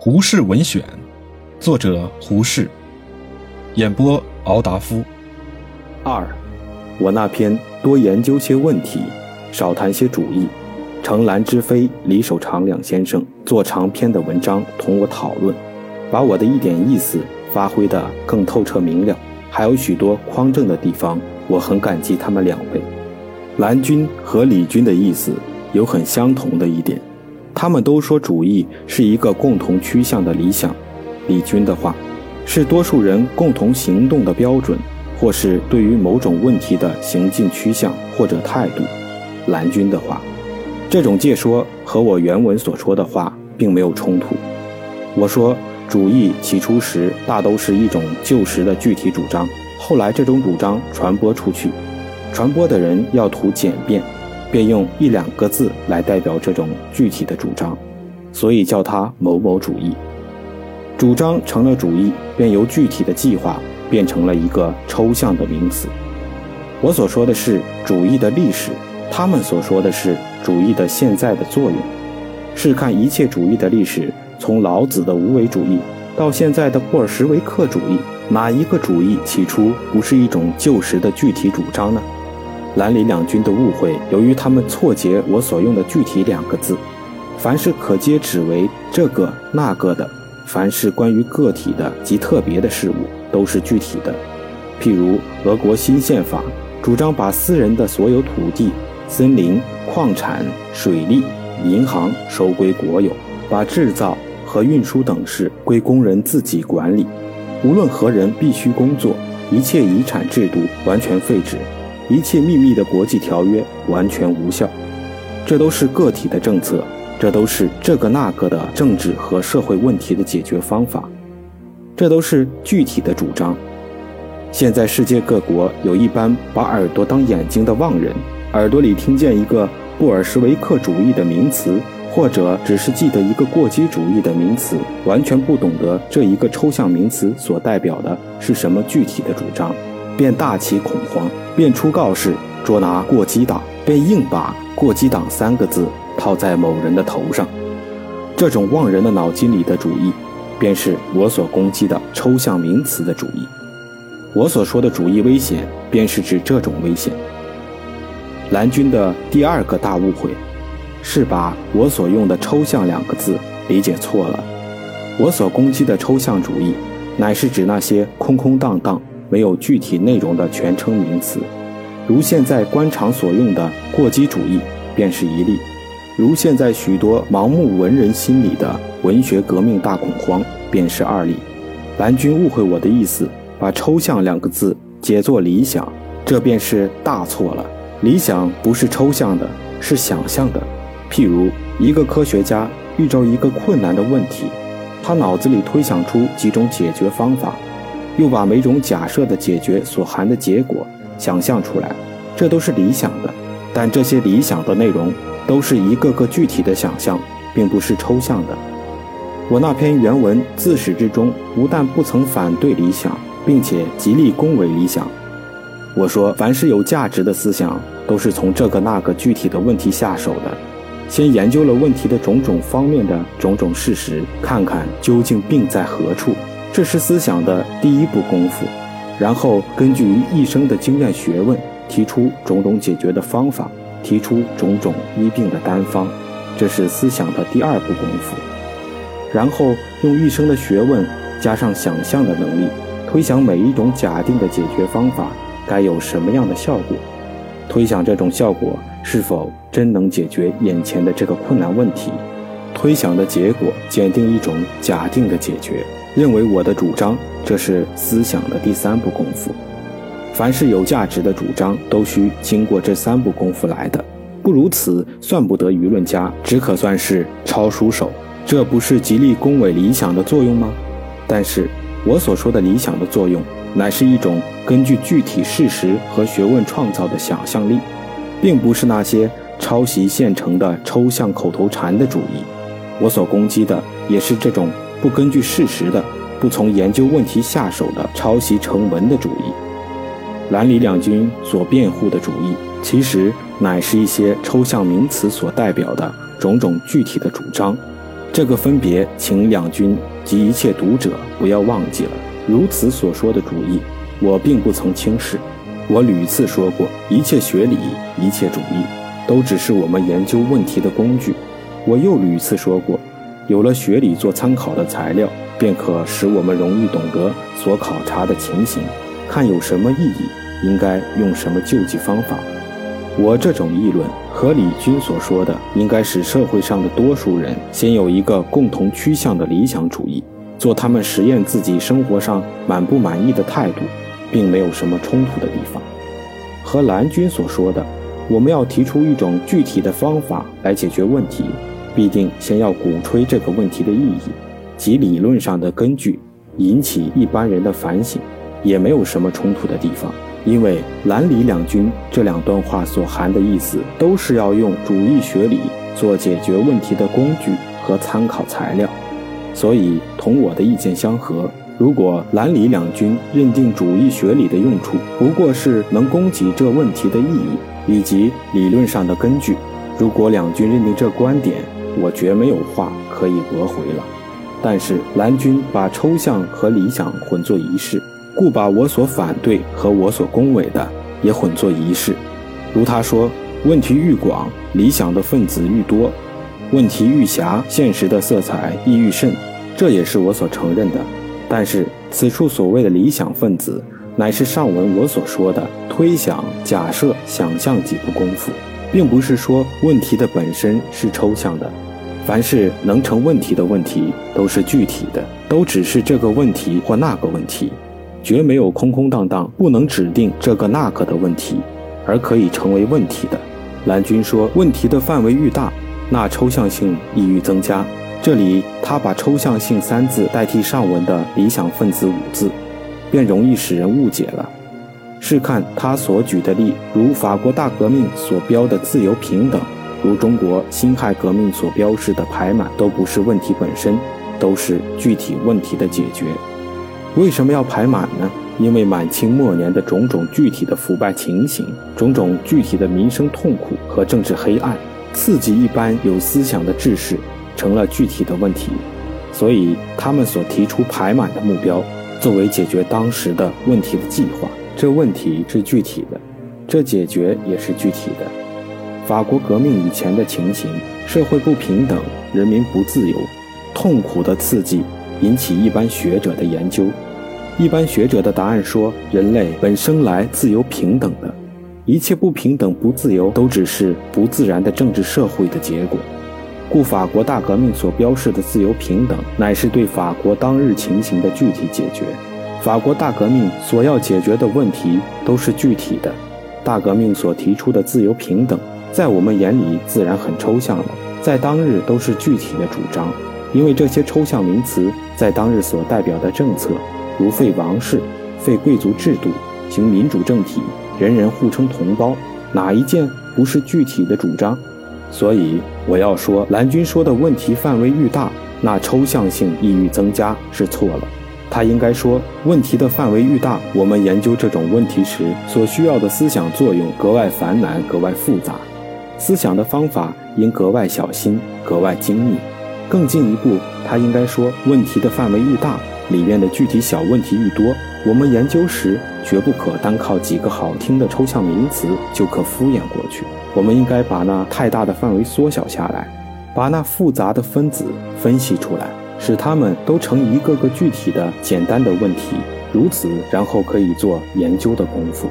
胡适文选》，作者胡适，演播敖达夫。二，我那篇多研究些问题，少谈些主义，乘兰之飞、李守常两先生做长篇的文章同我讨论，把我的一点意思发挥得更透彻明了，还有许多匡正的地方，我很感激他们两位。蓝军和李军的意思有很相同的一点。他们都说主义是一个共同趋向的理想，李军的话是多数人共同行动的标准，或是对于某种问题的行进趋向或者态度。蓝军的话，这种借说和我原文所说的话并没有冲突。我说主义起初时大都是一种旧时的具体主张，后来这种主张传播出去，传播的人要图简便。便用一两个字来代表这种具体的主张，所以叫它某某主义。主张成了主义，便由具体的计划变成了一个抽象的名词。我所说的是主义的历史，他们所说的是主义的现在的作用。试看一切主义的历史，从老子的无为主义到现在的布尔什维克主义，哪一个主义起初不是一种旧时的具体主张呢？蓝里两军的误会，由于他们错解我所用的具体两个字。凡是可接指为这个那个的，凡是关于个体的及特别的事物，都是具体的。譬如俄国新宪法主张把私人的所有土地、森林、矿产、水利、银行收归国有，把制造和运输等事归工人自己管理，无论何人必须工作，一切遗产制度完全废止。一切秘密的国际条约完全无效，这都是个体的政策，这都是这个那个的政治和社会问题的解决方法，这都是具体的主张。现在世界各国有一般把耳朵当眼睛的妄人，耳朵里听见一个布尔什维克主义的名词，或者只是记得一个过激主义的名词，完全不懂得这一个抽象名词所代表的是什么具体的主张。便大起恐慌，便出告示捉拿过激党，便硬把“过激党”三个字套在某人的头上。这种妄人的脑筋里的主义，便是我所攻击的抽象名词的主义。我所说的主义危险，便是指这种危险。蓝军的第二个大误会，是把我所用的“抽象”两个字理解错了。我所攻击的抽象主义，乃是指那些空空荡荡。没有具体内容的全称名词，如现在官场所用的过激主义，便是一例；如现在许多盲目文人心里的文学革命大恐慌，便是二例。蓝军误会我的意思，把抽象两个字解作理想，这便是大错了。理想不是抽象的，是想象的。譬如一个科学家遇着一个困难的问题，他脑子里推想出几种解决方法。又把每种假设的解决所含的结果想象出来，这都是理想的。但这些理想的内容都是一个个具体的想象，并不是抽象的。我那篇原文自始至终不但不曾反对理想，并且极力恭维理想。我说，凡是有价值的思想，都是从这个那个具体的问题下手的，先研究了问题的种种方面的种种事实，看看究竟病在何处。这是思想的第一步功夫，然后根据一生的经验学问，提出种种解决的方法，提出种种医病的单方，这是思想的第二步功夫。然后用一生的学问加上想象的能力，推想每一种假定的解决方法该有什么样的效果，推想这种效果是否真能解决眼前的这个困难问题，推想的结果检定一种假定的解决。认为我的主张，这是思想的第三步功夫。凡是有价值的主张，都需经过这三步功夫来的。不如此，算不得舆论家，只可算是抄书手。这不是极力恭维理想的作用吗？但是，我所说的理想的作用，乃是一种根据具体事实和学问创造的想象力，并不是那些抄袭现成的抽象口头禅的主义。我所攻击的，也是这种。不根据事实的，不从研究问题下手的抄袭成文的主义，蓝李两军所辩护的主义，其实乃是一些抽象名词所代表的种种具体的主张。这个分别，请两军及一切读者不要忘记了。如此所说的主义，我并不曾轻视。我屡次说过，一切学理，一切主义，都只是我们研究问题的工具。我又屡次说过，有了学理做参考的材料，便可使我们容易懂得所考察的情形，看有什么意义，应该用什么救济方法。我这种议论和李军所说的，应该使社会上的多数人先有一个共同趋向的理想主义，做他们实验自己生活上满不满意的态度，并没有什么冲突的地方。和蓝军所说的，我们要提出一种具体的方法来解决问题，必定先要鼓吹这个问题的意义及理论上的根据，引起一般人的反省，也没有什么冲突的地方。因为蓝李两军这两段话所含的意思，都是要用主义学理做解决问题的工具和参考材料，所以同我的意见相合。如果蓝李两军认定主义学理的用处不过是能供给这问题的意义以及理论上的根据，如果两军认定这观点，我绝没有话可以驳回了。但是蓝军把抽象和理想混作一事。故把我所反对和我所恭维的也混作一事，如他说，问题愈广，理想的分子愈多；问题愈狭，现实的色彩亦愈甚。这也是我所承认的。但是此处所谓的理想分子，乃是上文我所说的推想、假设、想象几步功夫，并不是说问题的本身是抽象的。凡是能成问题的问题，都是具体的，都只是这个问题或那个问题。绝没有空空荡荡、不能指定这个那个的问题，而可以成为问题的。蓝军说，问题的范围愈大，那抽象性亦愈增加。这里他把抽象性三字代替上文的理想分子五字，便容易使人误解了。试看他所举的例，如法国大革命所标的自由平等，如中国辛亥革命所标示的排满，都不是问题本身，都是具体问题的解决。为什么要排满呢？因为满清末年的种种具体的腐败情形，种种具体的民生痛苦和政治黑暗，刺激一般有思想的志士，成了具体的问题，所以他们所提出排满的目标，作为解决当时的问题的计划。这问题是具体的，这解决也是具体的。法国革命以前的情形，社会不平等，人民不自由，痛苦的刺激。引起一般学者的研究，一般学者的答案说：人类本生来自由平等的，一切不平等、不自由，都只是不自然的政治社会的结果。故法国大革命所标示的自由平等，乃是对法国当日情形的具体解决。法国大革命所要解决的问题都是具体的，大革命所提出的自由平等，在我们眼里自然很抽象了，在当日都是具体的主张。因为这些抽象名词在当日所代表的政策，如废王室、废贵族制度、行民主政体、人人互称同胞，哪一件不是具体的主张？所以我要说，蓝军说的问题范围愈大，那抽象性亦愈增加是错了。他应该说，问题的范围愈大，我们研究这种问题时所需要的思想作用格外繁难、格外复杂，思想的方法应格外小心、格外精密。更进一步，他应该说，问题的范围愈大，里面的具体小问题愈多。我们研究时，绝不可单靠几个好听的抽象名词就可敷衍过去。我们应该把那太大的范围缩小下来，把那复杂的分子分析出来，使它们都成一个个具体的、简单的问题。如此，然后可以做研究的功夫。